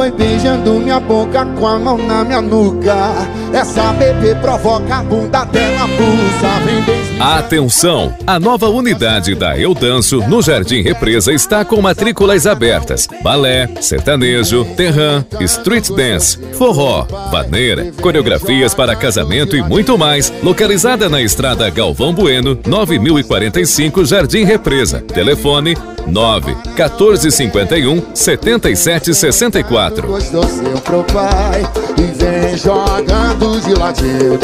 foi beijando minha boca com a mão na minha nuca. Essa bebê provoca a bunda dela, pulsa. Atenção! A nova unidade da Eu Danço no Jardim Represa está com matrículas abertas. Balé, sertanejo, terran, street dance, forró, vaneira, coreografias para casamento e muito mais. Localizada na estrada Galvão Bueno, 9045 Jardim Represa. Telefone 9 1451 7764. Gostou seu pro pai e vem jogando de ladinho.